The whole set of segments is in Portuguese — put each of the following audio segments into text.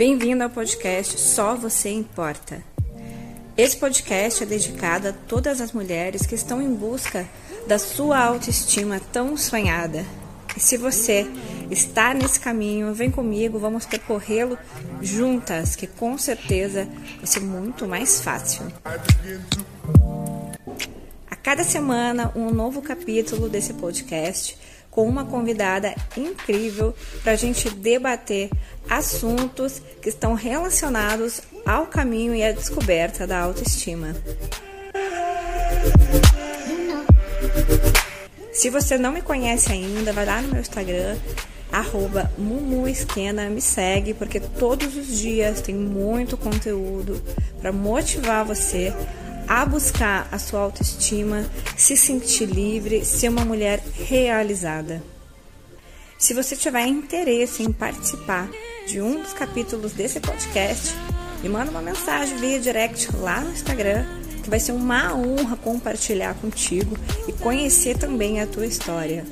Bem-vindo ao podcast Só Você Importa. Esse podcast é dedicado a todas as mulheres que estão em busca da sua autoestima tão sonhada. E se você está nesse caminho, vem comigo, vamos percorrê-lo juntas, que com certeza vai ser muito mais fácil. A cada semana, um novo capítulo desse podcast com uma convidada incrível para a gente debater assuntos que estão relacionados ao caminho e à descoberta da autoestima. Se você não me conhece ainda, vai lá no meu Instagram, arroba Mumuesquena, me segue, porque todos os dias tem muito conteúdo para motivar você a buscar a sua autoestima, se sentir livre, ser uma mulher realizada. Se você tiver interesse em participar de um dos capítulos desse podcast, me manda uma mensagem via direct lá no Instagram, que vai ser uma honra compartilhar contigo e conhecer também a tua história.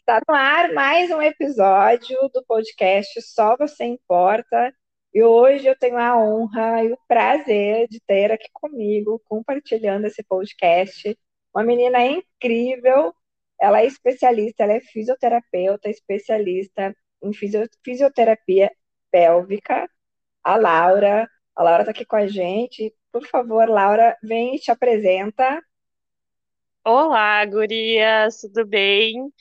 Está no ar mais um episódio do podcast Só Você Importa. E hoje eu tenho a honra e o prazer de ter aqui comigo, compartilhando esse podcast, uma menina incrível. Ela é especialista, ela é fisioterapeuta, especialista em fisioterapia pélvica. A Laura. A Laura está aqui com a gente. Por favor, Laura, vem e te apresenta. Olá, gurias, tudo bem?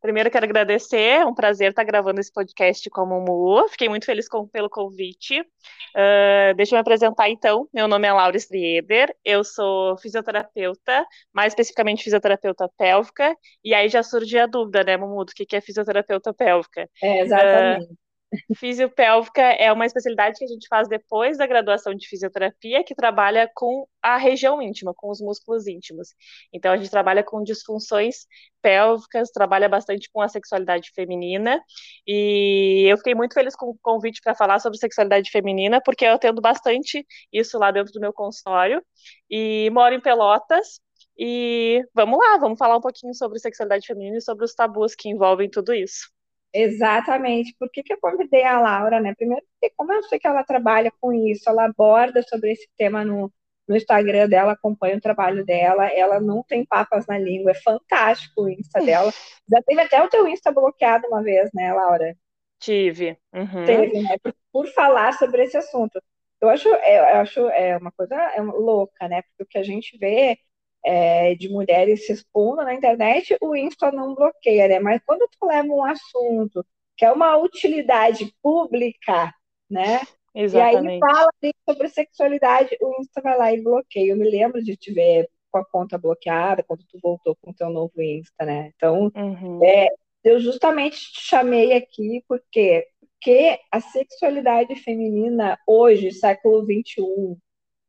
Primeiro, quero agradecer, é um prazer estar gravando esse podcast com a Mumu. Fiquei muito feliz com, pelo convite. Uh, deixa eu me apresentar, então. Meu nome é Laura Strieber, eu sou fisioterapeuta, mais especificamente fisioterapeuta pélvica, e aí já surge a dúvida, né, Mumu, do que é fisioterapeuta pélvica? É, exatamente. Uh, Fisiopélvica é uma especialidade que a gente faz depois da graduação de fisioterapia, que trabalha com a região íntima, com os músculos íntimos. Então, a gente trabalha com disfunções pélvicas, trabalha bastante com a sexualidade feminina. E eu fiquei muito feliz com o convite para falar sobre sexualidade feminina, porque eu atendo bastante isso lá dentro do meu consultório. E moro em Pelotas. E vamos lá, vamos falar um pouquinho sobre sexualidade feminina e sobre os tabus que envolvem tudo isso. Exatamente. Por que, que eu convidei a Laura, né? Primeiro, porque como eu sei que ela trabalha com isso, ela aborda sobre esse tema no, no Instagram dela, acompanha o trabalho dela, ela não tem papas na língua, é fantástico o Insta dela. Já teve até o teu Insta bloqueado uma vez, né, Laura? Tive. Uhum. Teve, né? Por, por, falar sobre esse assunto. Eu acho, é, eu acho é uma coisa é louca, né? Porque o que a gente vê é, de mulheres se expondo na internet, o Insta não bloqueia, né? Mas quando tu leva um assunto que é uma utilidade pública, né? Exatamente. E aí fala sobre sexualidade, o Insta vai lá e bloqueia. Eu me lembro de te ver com a conta bloqueada quando tu voltou com o teu novo Insta, né? Então, uhum. é, eu justamente te chamei aqui porque porque a sexualidade feminina hoje, século 21,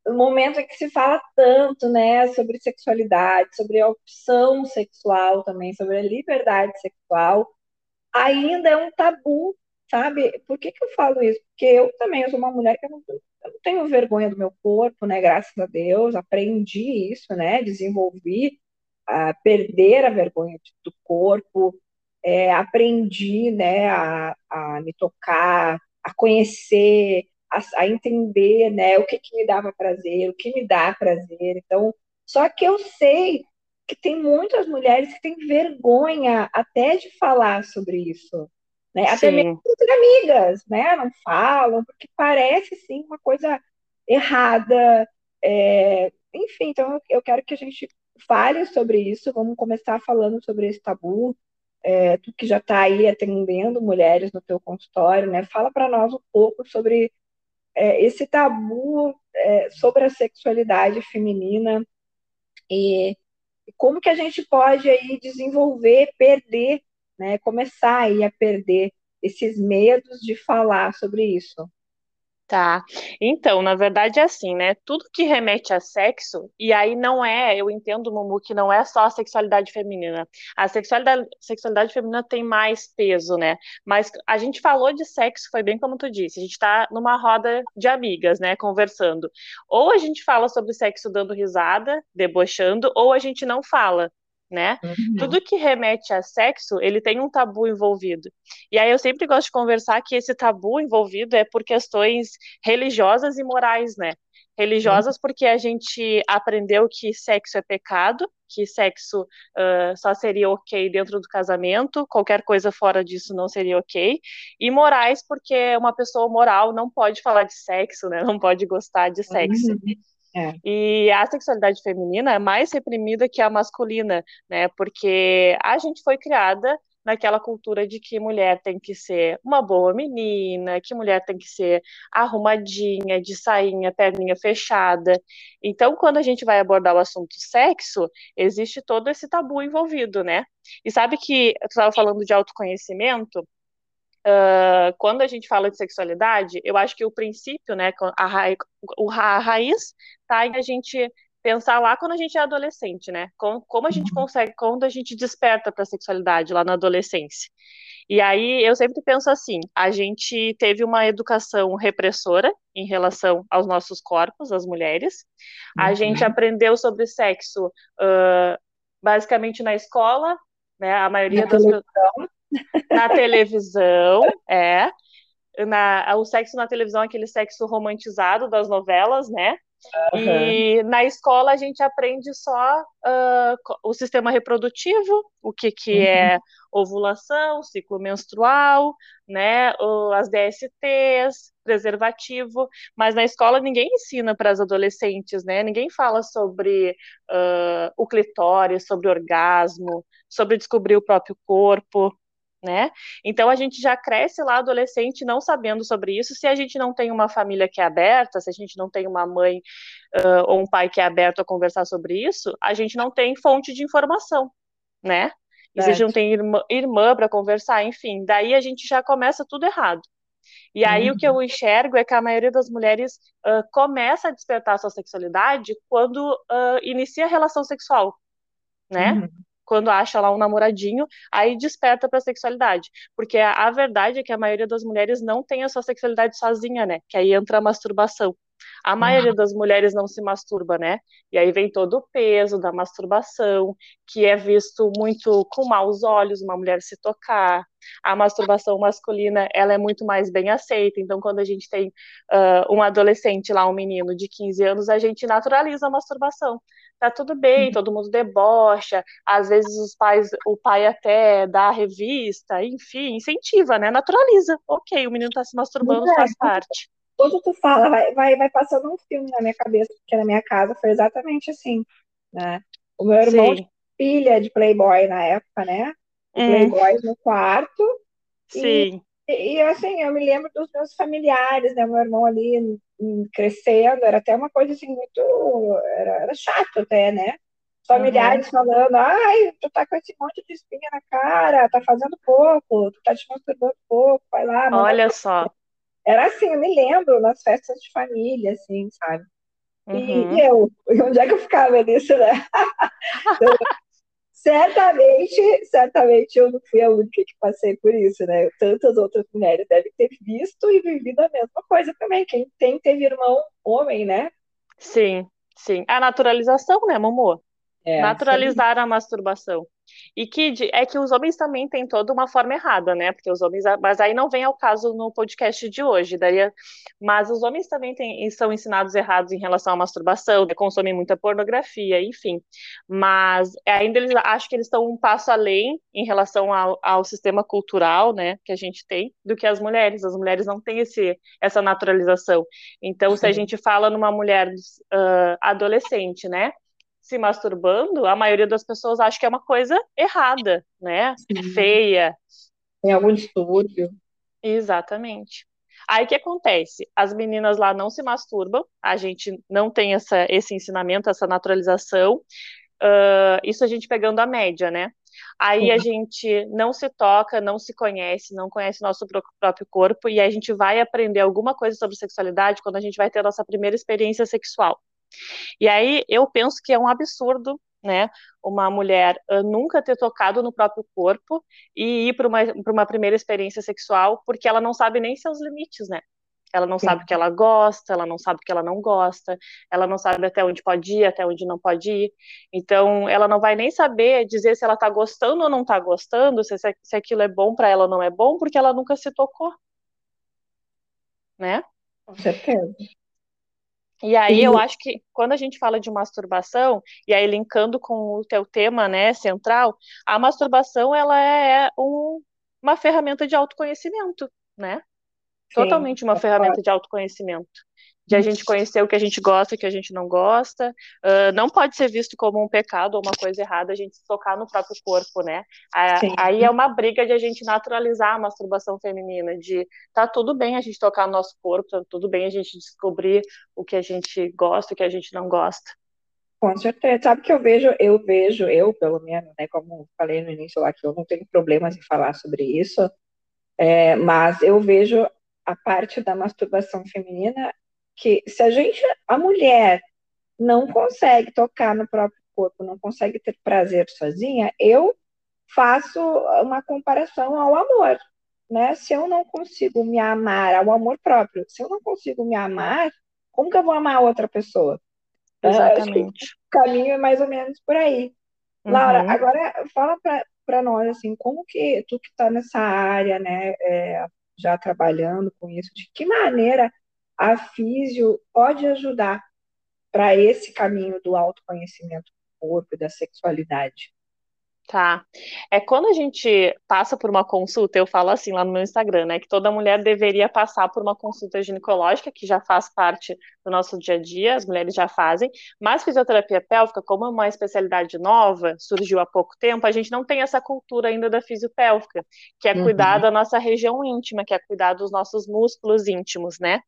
no momento em que se fala tanto, né, sobre sexualidade, sobre a opção sexual também, sobre a liberdade sexual, ainda é um tabu, sabe? Por que, que eu falo isso? Porque eu também sou uma mulher que eu não, eu não tenho vergonha do meu corpo, né? Graças a Deus, aprendi isso, né? Desenvolvi a perder a vergonha do corpo, é, aprendi, né, a, a me tocar, a conhecer a, a entender né, o que, que me dava prazer, o que me dá prazer. Então, só que eu sei que tem muitas mulheres que têm vergonha até de falar sobre isso. Né? Até mesmo entre amigas, né? Não falam, porque parece sim uma coisa errada. É... Enfim, então eu quero que a gente fale sobre isso. Vamos começar falando sobre esse tabu. É, tu que já está aí atendendo mulheres no teu consultório, né? Fala para nós um pouco sobre é, esse tabu é, sobre a sexualidade feminina e, como que a gente pode aí desenvolver, perder, né, começar aí a perder esses medos de falar sobre isso. Tá. Então, na verdade é assim, né? Tudo que remete a sexo, e aí não é, eu entendo, Mumu, que não é só a sexualidade feminina. A sexualidade, sexualidade feminina tem mais peso, né? Mas a gente falou de sexo, foi bem como tu disse, a gente tá numa roda de amigas, né, conversando. Ou a gente fala sobre sexo dando risada, debochando, ou a gente não fala. Né? Uhum. Tudo que remete a sexo, ele tem um tabu envolvido. E aí eu sempre gosto de conversar que esse tabu envolvido é por questões religiosas e morais, né? Religiosas uhum. porque a gente aprendeu que sexo é pecado, que sexo uh, só seria ok dentro do casamento, qualquer coisa fora disso não seria ok. E morais porque uma pessoa moral não pode falar de sexo, né? Não pode gostar de sexo. Uhum. É. E a sexualidade feminina é mais reprimida que a masculina, né? Porque a gente foi criada naquela cultura de que mulher tem que ser uma boa menina, que mulher tem que ser arrumadinha, de sainha, perninha fechada. Então, quando a gente vai abordar o assunto sexo, existe todo esse tabu envolvido, né? E sabe que tu estava falando de autoconhecimento? Uh, quando a gente fala de sexualidade, eu acho que o princípio, né, a, ra a raiz tá em a gente pensar lá quando a gente é adolescente, né? Como, como a gente uhum. consegue, quando a gente desperta para a sexualidade lá na adolescência. E aí eu sempre penso assim: a gente teve uma educação repressora em relação aos nossos corpos, as mulheres. A uhum. gente aprendeu sobre sexo uh, basicamente na escola, né? A maioria na das televisão. Na televisão, é. Na, o sexo na televisão, aquele sexo romantizado das novelas, né? Uhum. E na escola a gente aprende só uh, o sistema reprodutivo, o que, que uhum. é ovulação, ciclo menstrual, né, as DSTs, preservativo, mas na escola ninguém ensina para as adolescentes, né, ninguém fala sobre uh, o clitóris, sobre orgasmo, sobre descobrir o próprio corpo, né? Então a gente já cresce lá adolescente não sabendo sobre isso. Se a gente não tem uma família que é aberta, se a gente não tem uma mãe uh, ou um pai que é aberto a conversar sobre isso, a gente não tem fonte de informação, né? E se a gente não tem irmã, irmã para conversar, enfim, daí a gente já começa tudo errado. E aí uhum. o que eu uhum. enxergo é que a maioria das mulheres uh, começa a despertar a sua sexualidade quando uh, inicia a relação sexual, né? Uhum quando acha lá um namoradinho, aí desperta para a sexualidade. Porque a, a, verdade é que a maioria das mulheres não tem a sua sexualidade sozinha, né? Que aí entra a masturbação. A maioria das mulheres não se masturba, né? E aí vem todo o peso da masturbação, que é visto muito com maus olhos uma mulher se tocar. A masturbação masculina, ela é muito mais bem aceita. Então, quando a gente tem uh, um adolescente lá, um menino de 15 anos, a gente naturaliza a masturbação tá tudo bem, uhum. todo mundo debocha, às vezes os pais, o pai até dá a revista, enfim, incentiva, né? Naturaliza. Ok, o menino tá se masturbando, faz parte. Quando tu fala, vai, vai, vai passando um filme na minha cabeça, porque na minha casa foi exatamente assim, né? O meu irmão Sim. pilha de Playboy na época, né? Hum. Playboy no quarto. Sim. E, e, assim, eu me lembro dos meus familiares, né? Meu irmão ali crescendo, era até uma coisa assim muito. Era, era chato até, né? Familiares uhum. falando, ai, tu tá com esse monte de espinha na cara, tá fazendo pouco, tu tá te masturbando pouco, vai lá. Olha só. Era assim, eu me lembro nas festas de família, assim, sabe? Uhum. E, e eu, onde é que eu ficava nisso, né? certamente, certamente eu não fui a única que passei por isso, né? Tantas outras mulheres devem ter visto e vivido a mesma coisa também. Quem tem teve irmão homem, né? Sim, sim. A naturalização, né, Momô? É, Naturalizar sim. a masturbação. E que é que os homens também têm toda uma forma errada, né? Porque os homens, mas aí não vem ao caso no podcast de hoje, daria. Mas os homens também têm, são ensinados errados em relação à masturbação, né? consomem muita pornografia, enfim. Mas ainda eles acho que eles estão um passo além em relação ao, ao sistema cultural, né? Que a gente tem, do que as mulheres. As mulheres não têm esse, essa naturalização. Então, se a gente fala numa mulher uh, adolescente, né? Se masturbando, a maioria das pessoas acha que é uma coisa errada, né? É feia. Tem algum distúrbio. Exatamente. Aí o que acontece? As meninas lá não se masturbam, a gente não tem essa, esse ensinamento, essa naturalização. Uh, isso a gente pegando a média, né? Aí a gente não se toca, não se conhece, não conhece nosso próprio corpo, e a gente vai aprender alguma coisa sobre sexualidade quando a gente vai ter a nossa primeira experiência sexual. E aí eu penso que é um absurdo, né, uma mulher uh, nunca ter tocado no próprio corpo e ir para uma, uma primeira experiência sexual porque ela não sabe nem seus limites, né? Ela não Sim. sabe o que ela gosta, ela não sabe o que ela não gosta, ela não sabe até onde pode ir, até onde não pode ir. Então, ela não vai nem saber dizer se ela está gostando ou não está gostando, se, se aquilo é bom para ela ou não é bom, porque ela nunca se tocou. Né? Com certeza. E aí eu acho que quando a gente fala de masturbação, e aí linkando com o teu tema, né, central, a masturbação ela é um, uma ferramenta de autoconhecimento, né? Totalmente uma ferramenta de autoconhecimento. De a gente conhecer o que a gente gosta, o que a gente não gosta. Uh, não pode ser visto como um pecado ou uma coisa errada a gente se tocar no próprio corpo, né? aí é uma briga de a gente naturalizar a masturbação feminina, de tá tudo bem a gente tocar no nosso corpo, tá tudo bem a gente descobrir o que a gente gosta, o que a gente não gosta. Com certeza. Sabe que eu vejo, eu vejo, eu pelo menos, né, como falei no início lá, que eu não tenho problemas em falar sobre isso, é, mas eu vejo a parte da masturbação feminina que se a gente, a mulher, não consegue tocar no próprio corpo, não consegue ter prazer sozinha, eu faço uma comparação ao amor, né? Se eu não consigo me amar ao amor próprio, se eu não consigo me amar, como que eu vou amar outra pessoa? Exatamente. o caminho é mais ou menos por aí. Uhum. Laura, agora fala para nós assim, como que tu que está nessa área, né, é, já trabalhando com isso, de que maneira a físio pode ajudar para esse caminho do autoconhecimento do corpo e da sexualidade? Tá. É quando a gente passa por uma consulta, eu falo assim lá no meu Instagram, né, que toda mulher deveria passar por uma consulta ginecológica, que já faz parte do nosso dia a dia, as mulheres já fazem, mas fisioterapia pélvica, como é uma especialidade nova, surgiu há pouco tempo, a gente não tem essa cultura ainda da fisiopélvica, que é cuidar uhum. da nossa região íntima, que é cuidar dos nossos músculos íntimos, né?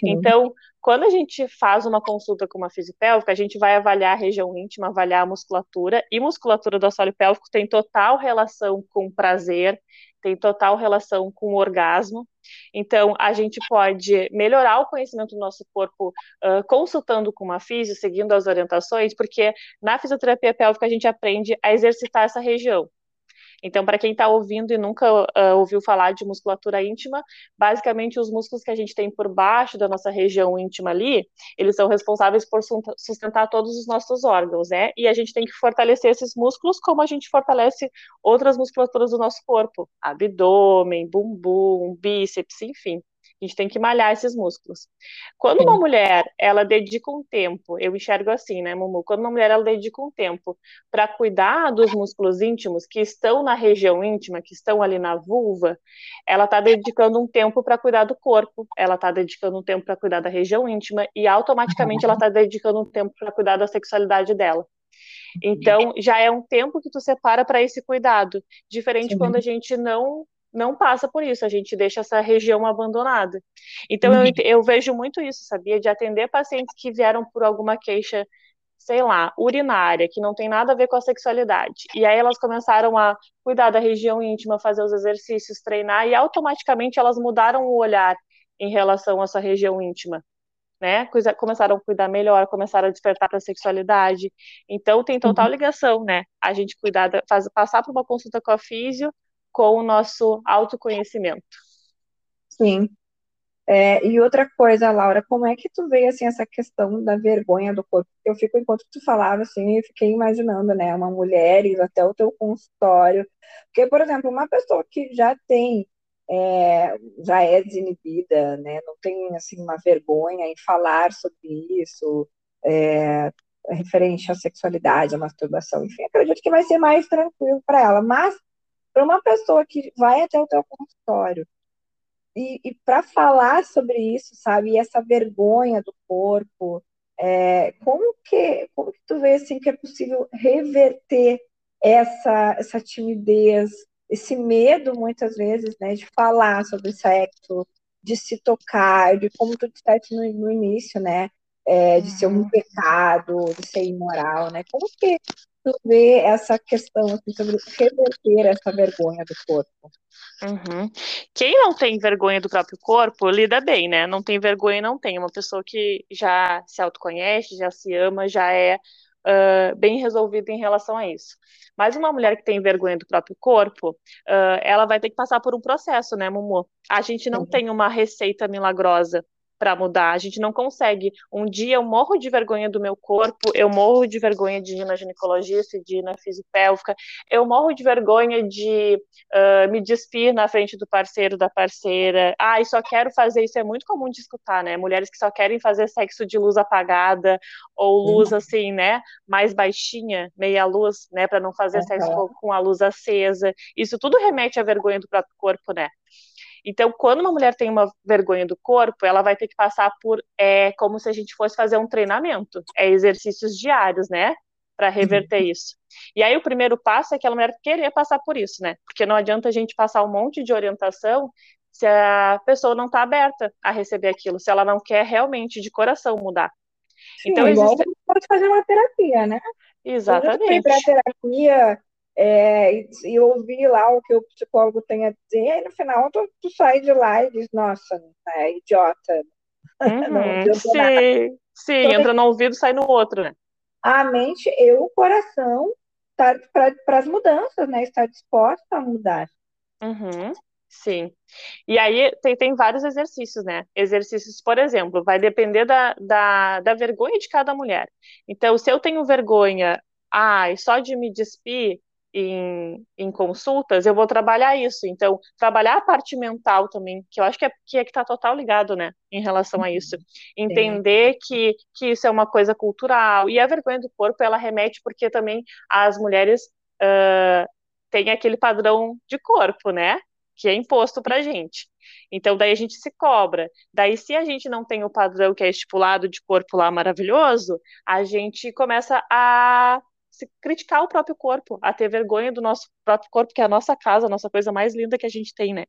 Sim. Então, quando a gente faz uma consulta com uma fisiopélvica, a gente vai avaliar a região íntima, avaliar a musculatura, e musculatura do assoalho pélvico tem total relação com prazer, tem total relação com orgasmo. Então, a gente pode melhorar o conhecimento do nosso corpo uh, consultando com uma fisio, seguindo as orientações, porque na fisioterapia pélvica a gente aprende a exercitar essa região. Então, para quem está ouvindo e nunca uh, ouviu falar de musculatura íntima, basicamente os músculos que a gente tem por baixo da nossa região íntima ali, eles são responsáveis por sustentar todos os nossos órgãos, né? E a gente tem que fortalecer esses músculos como a gente fortalece outras musculaturas do nosso corpo, abdômen, bumbum, bíceps, enfim. A gente tem que malhar esses músculos. Quando uma mulher, ela dedica um tempo, eu enxergo assim, né, Mumu? Quando uma mulher, ela dedica um tempo para cuidar dos músculos íntimos que estão na região íntima, que estão ali na vulva, ela está dedicando um tempo para cuidar do corpo, ela está dedicando um tempo para cuidar da região íntima e automaticamente ela está dedicando um tempo para cuidar da sexualidade dela. Então, já é um tempo que tu separa para esse cuidado, diferente Sim. quando a gente não não passa por isso, a gente deixa essa região abandonada. Então, uhum. eu, eu vejo muito isso, sabia? De atender pacientes que vieram por alguma queixa, sei lá, urinária, que não tem nada a ver com a sexualidade. E aí elas começaram a cuidar da região íntima, fazer os exercícios, treinar, e automaticamente elas mudaram o olhar em relação à sua região íntima. Né? Começaram a cuidar melhor, começaram a despertar para a sexualidade. Então tem total uhum. ligação, né? A gente cuidar, faz, passar por uma consulta com a físio, com o nosso autoconhecimento. Sim. É, e outra coisa, Laura, como é que tu vê assim essa questão da vergonha do corpo? Eu fico enquanto tu falava assim, eu fiquei imaginando, né, uma mulher ir até o teu consultório, porque por exemplo, uma pessoa que já tem é, já é desinibida, né, não tem assim uma vergonha em falar sobre isso, é, referente à sexualidade, à masturbação, enfim, acredito que vai ser mais tranquilo para ela, mas para uma pessoa que vai até o teu consultório e, e para falar sobre isso, sabe, e essa vergonha do corpo, é, como que como que tu vê assim que é possível reverter essa essa timidez, esse medo muitas vezes, né, de falar sobre sexo, de se tocar, de como tu disseste no, no início, né, é, de ser um uhum. pecado, de ser imoral, né? Como que vê essa questão assim, sobre reverter essa vergonha do corpo? Uhum. Quem não tem vergonha do próprio corpo lida bem, né? Não tem vergonha, não tem. Uma pessoa que já se autoconhece, já se ama, já é uh, bem resolvida em relação a isso. Mas uma mulher que tem vergonha do próprio corpo, uh, ela vai ter que passar por um processo, né, Mumu? A gente não tem uma receita milagrosa para mudar. A gente não consegue. Um dia eu morro de vergonha do meu corpo, eu morro de vergonha de ir na ginecologista, de ir na fisipélvica, eu morro de vergonha de uh, me despir na frente do parceiro, da parceira. Ah, e só quero fazer isso. É muito comum de escutar, né? Mulheres que só querem fazer sexo de luz apagada ou luz assim, né? Mais baixinha, meia luz, né? Para não fazer uhum. sexo com a luz acesa. Isso tudo remete à vergonha do próprio corpo, né? Então, quando uma mulher tem uma vergonha do corpo, ela vai ter que passar por, é como se a gente fosse fazer um treinamento, é exercícios diários, né? Para reverter uhum. isso. E aí, o primeiro passo é aquela mulher querer passar por isso, né? Porque não adianta a gente passar um monte de orientação se a pessoa não está aberta a receber aquilo, se ela não quer realmente de coração mudar. Sim, então, existe... pode fazer uma terapia, né? Exatamente. Para terapia, é, e ouvir lá o que o psicólogo tem a dizer, e no final tu, tu sai de lá e diz, nossa, é idiota. Uhum, sim, sim, então, entra no ouvido sai no outro, né? A mente e o coração tá para as mudanças, né? Está disposta a mudar. Uhum, sim. E aí tem, tem vários exercícios, né? Exercícios, por exemplo, vai depender da, da, da vergonha de cada mulher. Então, se eu tenho vergonha, ai, só de me despir, em, em, consultas, eu vou trabalhar isso. Então, trabalhar a parte mental também, que eu acho que é que é está total ligado, né, em relação a isso. Uhum. Entender que, que isso é uma coisa cultural. E a vergonha do corpo, ela remete porque também as mulheres uh, têm aquele padrão de corpo, né, que é imposto pra gente. Então, daí a gente se cobra. Daí, se a gente não tem o padrão que é estipulado de corpo lá maravilhoso, a gente começa a se criticar o próprio corpo, a ter vergonha do nosso próprio corpo, que é a nossa casa, a nossa coisa mais linda que a gente tem, né?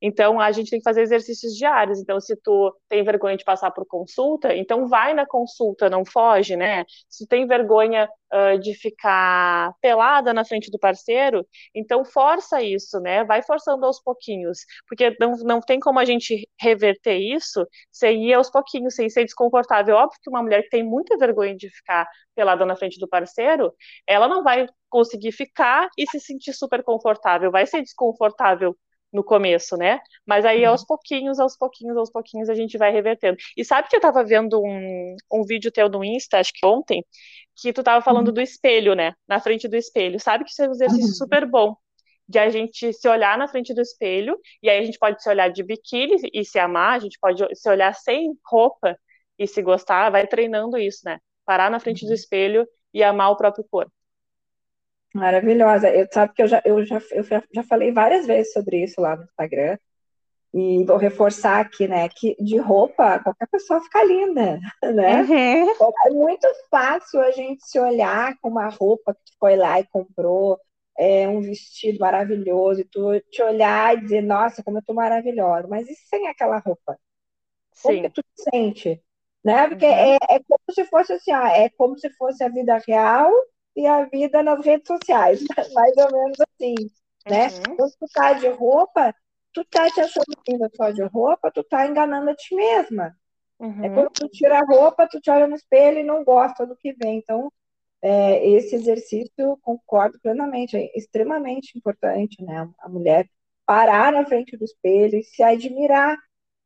Então, a gente tem que fazer exercícios diários. Então, se tu tem vergonha de passar por consulta, então vai na consulta, não foge, né? Se tem vergonha uh, de ficar pelada na frente do parceiro, então força isso, né? Vai forçando aos pouquinhos. Porque não, não tem como a gente reverter isso sem ir aos pouquinhos, sem ser desconfortável. Óbvio que uma mulher que tem muita vergonha de ficar pelada na frente do parceiro, ela não vai conseguir ficar e se sentir super confortável. Vai ser desconfortável no começo, né? Mas aí aos pouquinhos, aos pouquinhos, aos pouquinhos a gente vai revertendo. E sabe que eu tava vendo um, um vídeo teu no Insta, acho que ontem, que tu tava falando uhum. do espelho, né? Na frente do espelho. Sabe que isso é um exercício uhum. super bom de a gente se olhar na frente do espelho, e aí a gente pode se olhar de biquíni e se amar, a gente pode se olhar sem roupa e se gostar, vai treinando isso, né? Parar na frente do uhum. espelho e amar o próprio corpo. Maravilhosa. Eu sabe que eu já, eu já, eu já falei várias vezes sobre isso lá no Instagram. E vou reforçar aqui, né, que de roupa qualquer pessoa fica linda, né? Uhum. É muito fácil a gente se olhar com uma roupa que tu foi lá e comprou, é, um vestido maravilhoso, e tu te olhar e dizer, nossa, como eu tô maravilhosa. Mas e sem aquela roupa? Como Sim. que tu te sente? Né? Porque uhum. é, é como se fosse assim, ó, é como se fosse a vida real e a vida nas redes sociais, mais ou menos assim, né? Uhum. Quando tu tá de roupa, tu tá te achando linda só de roupa, tu tá enganando a ti mesma. Uhum. É quando tu tira a roupa, tu te olha no espelho e não gosta do que vem. Então, é, esse exercício, concordo plenamente, é extremamente importante, né? A mulher parar na frente do espelho e se admirar,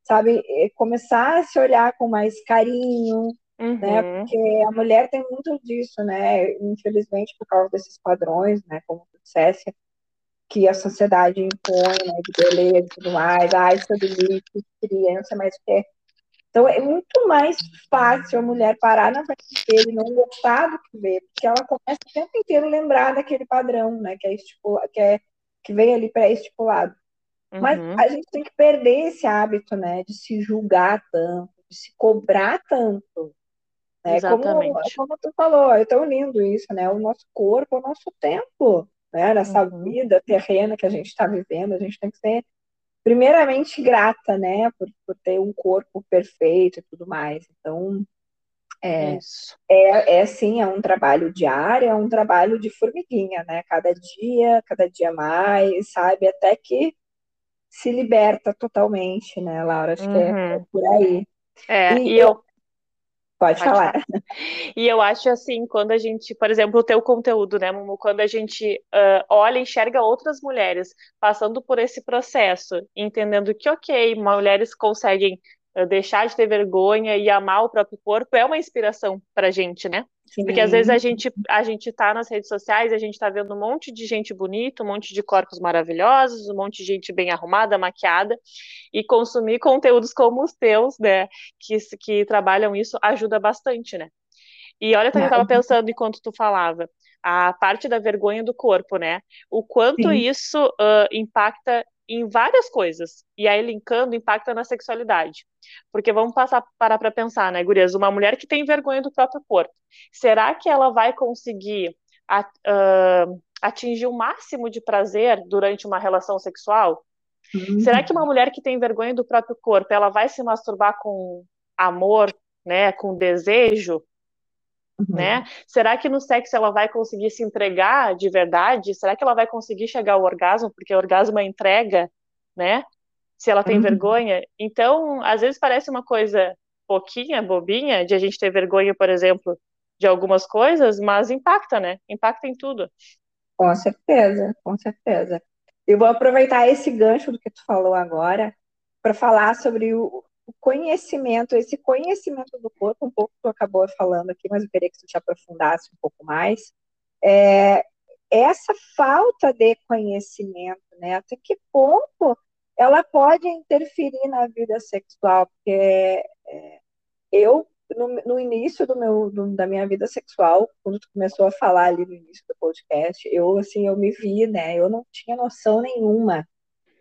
sabe? Começar a se olhar com mais carinho? Uhum. Né? Porque a mulher tem muito disso, né? Infelizmente, por causa desses padrões, né? Como tu dissesse, que a sociedade impõe, né? De beleza e tudo mais, ai, ah, isso bonito, queria, não sei mais o que. Então, é muito mais fácil a mulher parar na frente dele não gostar do que vê, porque ela começa o tempo inteiro a lembrar daquele padrão, né? Que é, estipula, que, é que vem ali pré-estipulado. Uhum. Mas a gente tem que perder esse hábito, né? De se julgar tanto, de se cobrar tanto. Né? Exatamente. Como, como tu falou, é tão lindo isso, né? O nosso corpo, o nosso tempo, né? Nessa uhum. vida terrena que a gente está vivendo, a gente tem que ser primeiramente grata, né? Por, por ter um corpo perfeito e tudo mais. Então, é, é, é sim, é um trabalho diário, é um trabalho de formiguinha, né? Cada dia, cada dia mais, sabe? Até que se liberta totalmente, né, Laura? Acho uhum. que é, é, por aí. É, e, e eu, Pode, Pode falar. falar. E eu acho assim, quando a gente, por exemplo, o teu conteúdo, né, Mumu, quando a gente uh, olha e enxerga outras mulheres passando por esse processo, entendendo que, ok, mulheres conseguem uh, deixar de ter vergonha e amar o próprio corpo, é uma inspiração pra gente, né? Sim. Porque às vezes a gente, a gente tá nas redes sociais, a gente tá vendo um monte de gente bonita, um monte de corpos maravilhosos, um monte de gente bem arrumada, maquiada, e consumir conteúdos como os teus, né, que, que trabalham isso, ajuda bastante, né? E olha, eu estava pensando enquanto tu falava, a parte da vergonha do corpo, né? O quanto Sim. isso uh, impacta em várias coisas. E aí, linkando, impacta na sexualidade. Porque vamos passar parar para pensar, né, Gurias? Uma mulher que tem vergonha do próprio corpo, será que ela vai conseguir atingir o máximo de prazer durante uma relação sexual? Uhum. Será que uma mulher que tem vergonha do próprio corpo, ela vai se masturbar com amor, né, com desejo? Uhum. Né? Será que no sexo ela vai conseguir se entregar de verdade? Será que ela vai conseguir chegar ao orgasmo? Porque o orgasmo é entrega, né? Se ela tem uhum. vergonha. Então, às vezes parece uma coisa pouquinha, bobinha, de a gente ter vergonha, por exemplo, de algumas coisas, mas impacta, né? Impacta em tudo. Com certeza, com certeza. Eu vou aproveitar esse gancho do que tu falou agora para falar sobre o, o conhecimento, esse conhecimento do corpo, um pouco que tu acabou falando aqui, mas eu queria que tu te aprofundasse um pouco mais. É, essa falta de conhecimento, né? Até que ponto ela pode interferir na vida sexual? Porque é, eu, no, no, início do meu, do, da minha vida sexual, quando tu começou a falar ali no início do podcast, eu, assim, eu me vi, né? Eu não tinha noção nenhuma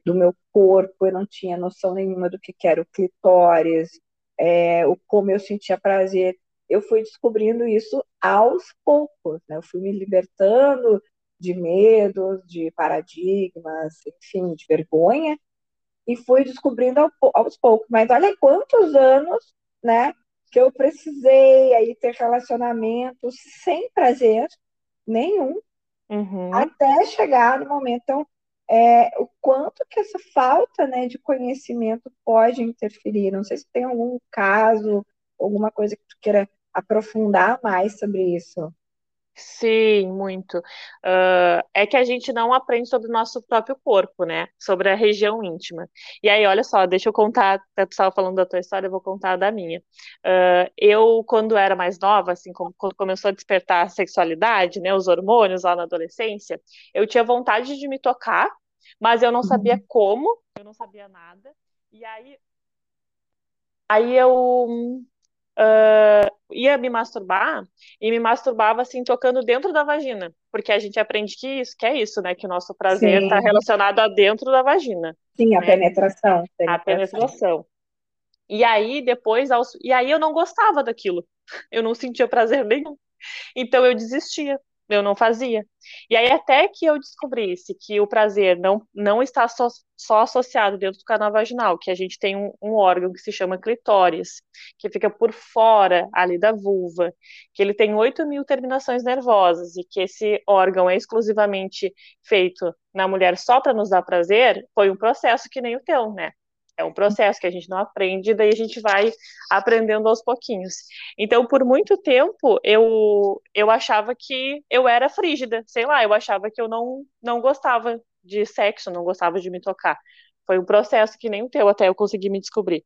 do meu corpo, eu não tinha noção nenhuma do que, era o clitóris, é, o como eu sentia prazer. Eu fui descobrindo isso aos poucos, né? Eu fui me libertando de medos, de paradigmas, enfim, de vergonha, e fui descobrindo aos poucos. Mas olha quantos anos, né, que eu precisei aí ter relacionamentos sem prazer nenhum, uhum. até chegar no momento. Então, é, o quanto que essa falta né, de conhecimento pode interferir. Não sei se tem algum caso, alguma coisa que tu queira aprofundar mais sobre isso. Sim, muito. Uh, é que a gente não aprende sobre o nosso próprio corpo, né? Sobre a região íntima. E aí, olha só, deixa eu contar, tu estava falando da tua história, eu vou contar da minha. Uh, eu, quando era mais nova, assim, quando começou a despertar a sexualidade, né, os hormônios lá na adolescência, eu tinha vontade de me tocar, mas eu não sabia uhum. como, eu não sabia nada. E aí, aí eu uh, ia me masturbar e me masturbava assim tocando dentro da vagina, porque a gente aprende que isso, que é isso, né, que o nosso prazer está relacionado a dentro da vagina. Sim, a né? penetração, penetração. A penetração. E aí depois, e aí eu não gostava daquilo. Eu não sentia prazer nenhum. Então eu desistia eu não fazia. E aí, até que eu descobrisse que o prazer não, não está só, só associado dentro do canal vaginal, que a gente tem um, um, órgão que se chama clitóris, que fica por fora ali da vulva, que ele tem 8 mil terminações nervosas, e que esse órgão é exclusivamente feito na mulher só para nos dar prazer, foi um processo que nem o teu, né? É um processo que a gente não aprende, daí a gente vai aprendendo aos pouquinhos. Então, por muito tempo, eu, eu achava que eu era frígida, sei lá, eu achava que eu não, não gostava de sexo, não gostava de me tocar. Foi um processo que nem o teu, até eu conseguir me descobrir.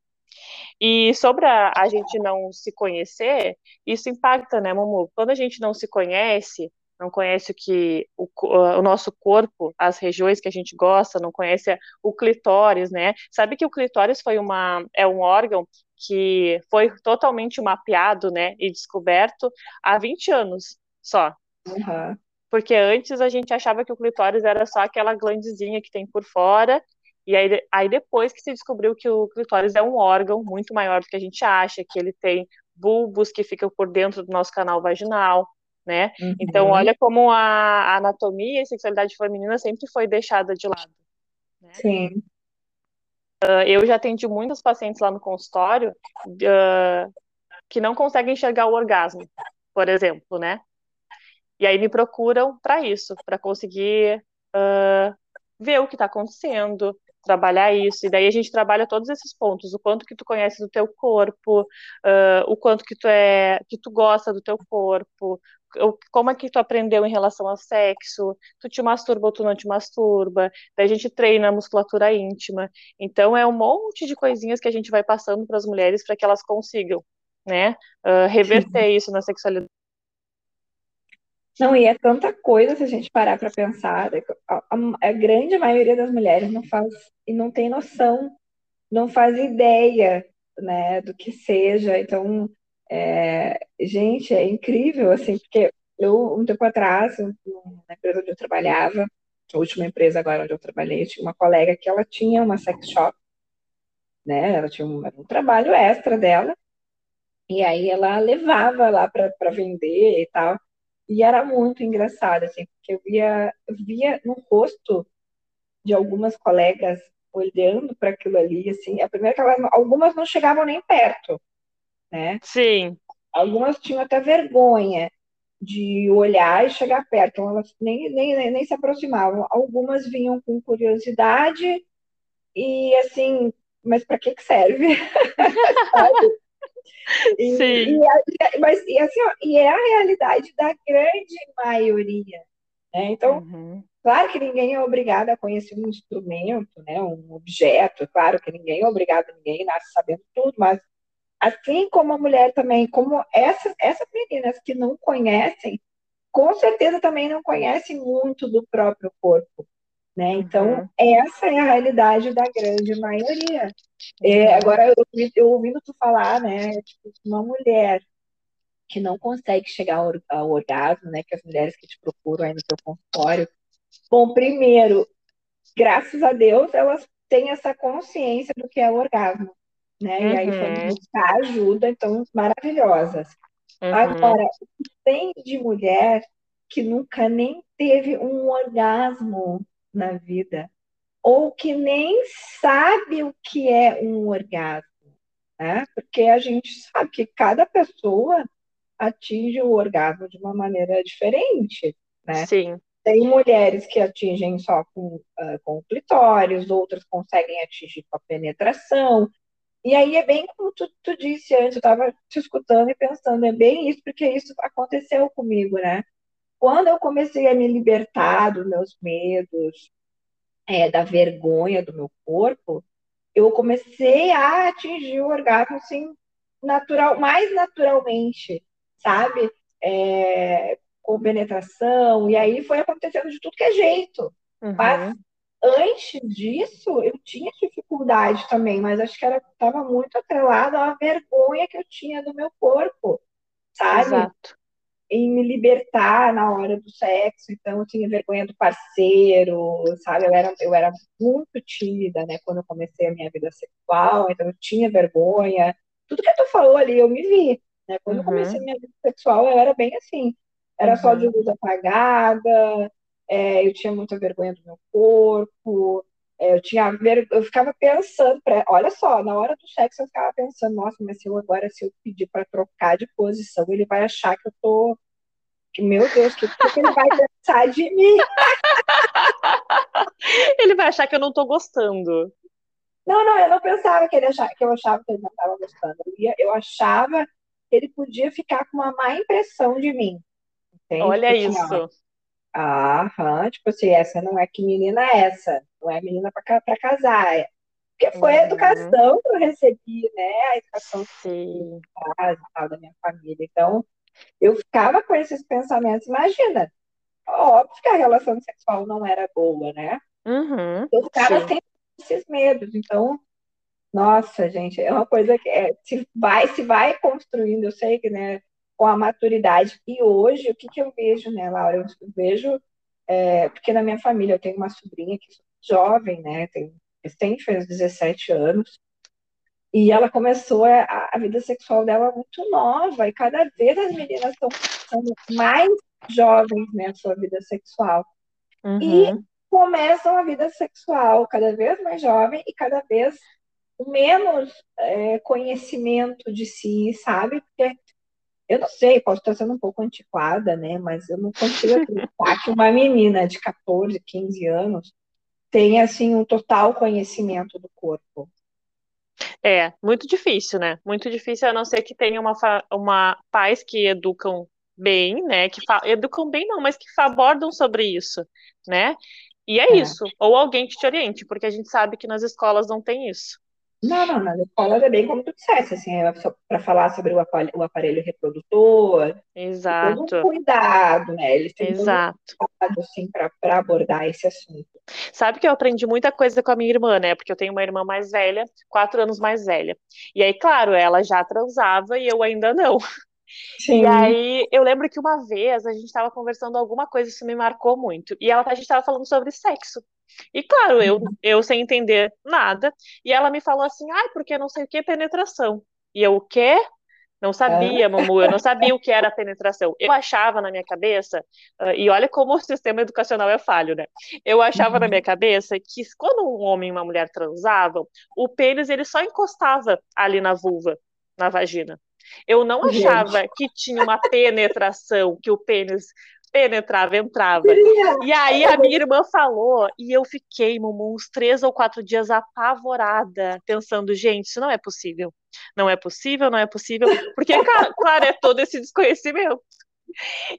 E sobre a, a gente não se conhecer, isso impacta, né, Momo? Quando a gente não se conhece, não conhece o que o, o, nosso corpo, as regiões que a gente gosta, não conhece o clitóris, né? Sabe que o clitóris foi uma é um órgão que foi totalmente mapeado, né, e descoberto há 20 anos só. Uhum. Porque antes a gente achava que o clitóris era só aquela glandezinha que tem por fora, e aí, aí depois que se descobriu que o clitóris é um órgão muito maior do que a gente acha, que ele tem bulbos que ficam por dentro do nosso canal vaginal, né? Uhum. Então, olha como a, anatomia e a sexualidade feminina sempre foi deixada de lado. Né? Sim. Uh, eu já atendi muitos pacientes lá no consultório uh, que não conseguem enxergar o orgasmo, por exemplo, né? E aí me procuram para isso, para conseguir uh, ver o que está acontecendo, trabalhar isso. E daí a gente trabalha todos esses pontos, o quanto que tu conhece do teu corpo, uh, o quanto que tu é, que tu gosta do teu corpo, como é que tu aprendeu em relação ao sexo, tu te masturba ou tu não te masturba, daí a gente treina a musculatura íntima. Então é um monte de coisinhas que a gente vai passando para as mulheres para que elas consigam, né, uh, reverter Sim. isso na sexualidade. Não, e é tanta coisa se a gente parar para pensar. A, a, a, grande maioria das mulheres não faz e não tem noção, não faz ideia, né, do que seja. Então, é, gente, é incrível, assim, porque eu, um tempo atrás, na empresa onde eu trabalhava, a última empresa agora onde eu trabalhei, tinha uma colega que ela tinha uma sex shop, né? Ela tinha um, um trabalho extra dela, e aí ela levava lá para vender e tal. E era muito engraçado, assim, porque eu via, eu via no rosto de algumas colegas olhando para aquilo ali, assim, a primeira que elas, algumas não chegavam nem perto, né? Sim. Algumas tinham até vergonha de olhar e chegar perto, então elas nem, nem, nem se aproximavam. Algumas vinham com curiosidade e assim, mas para que que serve? E, Sim. E, mas, e, assim, ó, e é a realidade da grande maioria. Né? Então, uhum. claro que ninguém é obrigado a conhecer um instrumento, né? um objeto, claro que ninguém é obrigado, ninguém nasce sabendo tudo, mas assim como a mulher também, como essas, essas meninas que não conhecem, com certeza também não conhecem muito do próprio corpo. Né? Então, uhum. essa é a realidade da grande maioria. É, uhum. agora, eu, eu ouvindo tu falar, né, tipo, uma mulher que não consegue chegar ao, ao, orgasmo, né, que as mulheres que te procuram aí no teu consultório, bom, primeiro, graças a Deus, elas têm essa consciência do que é o orgasmo, né, uhum. e aí foram uhum. buscar ajuda, então, maravilhosas. Uhum. Agora, tem de mulher que nunca nem teve um orgasmo, na vida, ou que nem sabe o que é um orgasmo, né? Porque a gente sabe que cada pessoa atinge o orgasmo de uma maneira diferente, né? Sim. Tem mulheres que atingem só com, uh, com clitóris, outras conseguem atingir com a penetração. E aí é bem como tu, tu disse antes, eu estava te escutando e pensando, é bem isso, porque isso aconteceu comigo, né? Quando eu comecei a me libertar dos meus medos, é, da vergonha do meu corpo, eu comecei a atingir o orgasmo assim, natural, mais naturalmente, sabe? É, com penetração, e aí foi acontecendo de tudo que é jeito. Uhum. Mas antes disso, eu tinha dificuldade também, mas acho que estava muito atrelado à vergonha que eu tinha do meu corpo, sabe? Exato em me libertar na hora do sexo, então eu tinha vergonha do parceiro, sabe? Eu era, eu era muito tímida, né, quando eu comecei a minha vida sexual, então eu tinha vergonha. Tudo que tu falou ali, eu me vi, né? Quando uhum. eu comecei a minha vida sexual, eu era bem assim. Era uhum. só de luz apagada, é, eu tinha muita vergonha do meu corpo, é, eu tinha eu ficava pensando, pra... olha só, na hora do sexo eu ficava pensando, nossa, mas se eu agora se eu pedir para trocar de posição, ele vai achar que eu tô que, meu Deus, o que, que ele vai pensar de mim? ele vai achar que eu não tô gostando. Não, não, eu não pensava que ele achava que eu achava que ele não estava gostando. Eu, ia, eu achava que ele podia ficar com uma má impressão de mim. Entende? Olha tipo, assim, isso. Aham, tipo assim, essa não é que menina é essa, não é menina para casar. É. Porque foi a uhum. educação que eu recebi, né? A educação Sim. casa, tal, da minha família. Então, eu ficava com esses pensamentos, imagina, óbvio que a relação sexual não era boa, né? Uhum, eu ficava sim. sempre com esses medos. Então, nossa, gente, é uma coisa que é, se vai, se vai construindo, eu sei que, né? Com a maturidade. E hoje, o que, que eu vejo, né, Laura? Eu vejo, é, porque na minha família eu tenho uma sobrinha que é jovem, né, tem, recém fez 17 anos, e ela começou a, a, vida sexual dela muito nova, e cada vez as meninas estão mais jovens na né, sua vida sexual. Uhum. E começam a vida sexual cada vez mais jovem e cada vez menos é, conhecimento de si, sabe? Porque eu não sei, posso estar sendo um pouco antiquada, né? Mas eu não consigo acreditar que uma menina de 14, 15 anos tem assim um total conhecimento do corpo. É, muito difícil, né? Muito difícil, a não ser que tenha uma, uma pais que educam bem, né? Que educam bem não, mas que abordam sobre isso, né? E é, é, isso. Ou alguém que te oriente, porque a gente sabe que nas escolas não tem isso. Não, não, nas escolas é bem como tu disseste, assim, é para falar sobre o aparelho, o aparelho reprodutor. Exato. Todo um cuidado, né? Eles têm Exato. Um cuidado, assim, para abordar esse assunto. Sabe que eu aprendi muita coisa com a minha irmã, né? Porque eu tenho uma irmã mais velha, quatro anos mais velha. E aí, claro, ela já transava e eu ainda não. Sim. E aí eu lembro que uma vez a gente estava conversando alguma coisa, isso me marcou muito. E ela, a gente estava falando sobre sexo. E claro, eu, uhum. eu sem entender nada. E ela me falou assim, ai, porque não sei o que é penetração. E eu, o quê? Não sabia, é. Mamu, eu não sabia o que era penetração. Eu achava na minha cabeça, uh, e olha como o sistema educacional é falho, né? Eu achava uhum. na minha cabeça que quando um homem e uma mulher transavam, o pênis ele só encostava ali na vulva, na vagina. Eu não achava que tinha uma penetração, que o pênis penetrava, entrava. E aí a minha irmã falou, e eu fiquei, Mumu, uns três ou quatro dias apavorada, pensando, gente, isso não é possível. Não é possível, não é possível, porque, claro, é todo esse desconhecimento.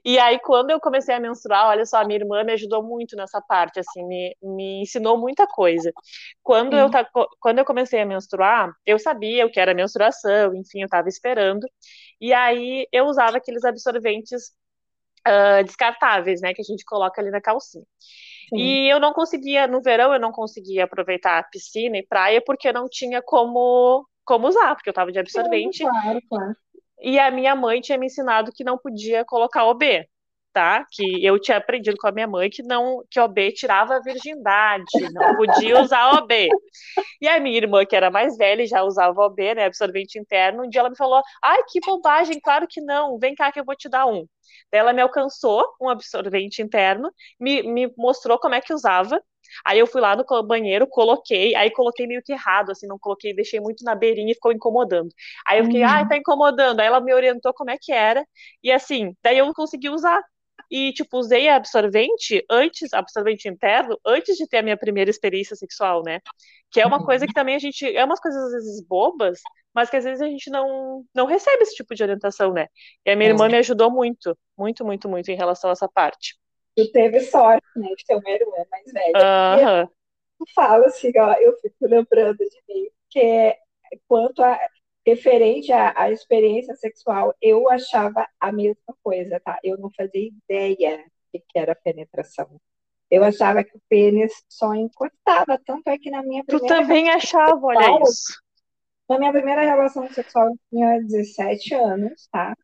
E aí, quando eu comecei a menstruar, olha só, a minha irmã me ajudou muito nessa parte, assim, me, me ensinou muita coisa. Quando eu, quando eu comecei a menstruar, eu sabia o que era menstruação, enfim, eu estava esperando. E aí, eu usava aqueles absorventes uh, descartáveis, né, que a gente coloca ali na calcinha. Sim. E eu não conseguia, no verão, eu não conseguia aproveitar a piscina e praia porque eu não tinha como, como usar, porque eu estava de absorvente. Claro, claro. E a minha mãe tinha me ensinado que não podia colocar OB, tá? Que eu tinha aprendido com a minha mãe que não que OB tirava a virgindade, não podia usar OB. E a minha irmã, que era mais velha, já usava OB, né, absorvente interno, um dia ela me falou: "Ai, que bobagem, claro que não. Vem cá que eu vou te dar um". Daí ela me alcançou um absorvente interno, me, me mostrou como é que usava Aí eu fui lá no banheiro, coloquei, aí coloquei meio que errado, assim, não coloquei, deixei muito na beirinha e ficou incomodando. Aí eu fiquei, uhum. ah, tá incomodando. Aí ela me orientou como é que era, e assim, daí eu consegui usar. E, tipo, usei absorvente antes, absorvente interno, antes de ter a minha primeira experiência sexual, né? Que é uma uhum. coisa que também a gente, é umas coisas às vezes bobas, mas que às vezes a gente não, não recebe esse tipo de orientação, né? E a minha irmã me ajudou muito, muito, muito, muito em relação a essa parte tu teve sorte, né, de ter uma irmã mais velha. Uhum. Eu falo assim, ó, eu fico lembrando de mim, que é, quanto a referente à, à, experiência sexual, eu achava a mesma coisa, tá? Eu não fazia ideia de que era penetração. Eu achava que o pênis só encostava, tanto é que na minha primeira... Tu também achava, olha isso. Na minha primeira relação sexual, eu tinha 17 anos, tá?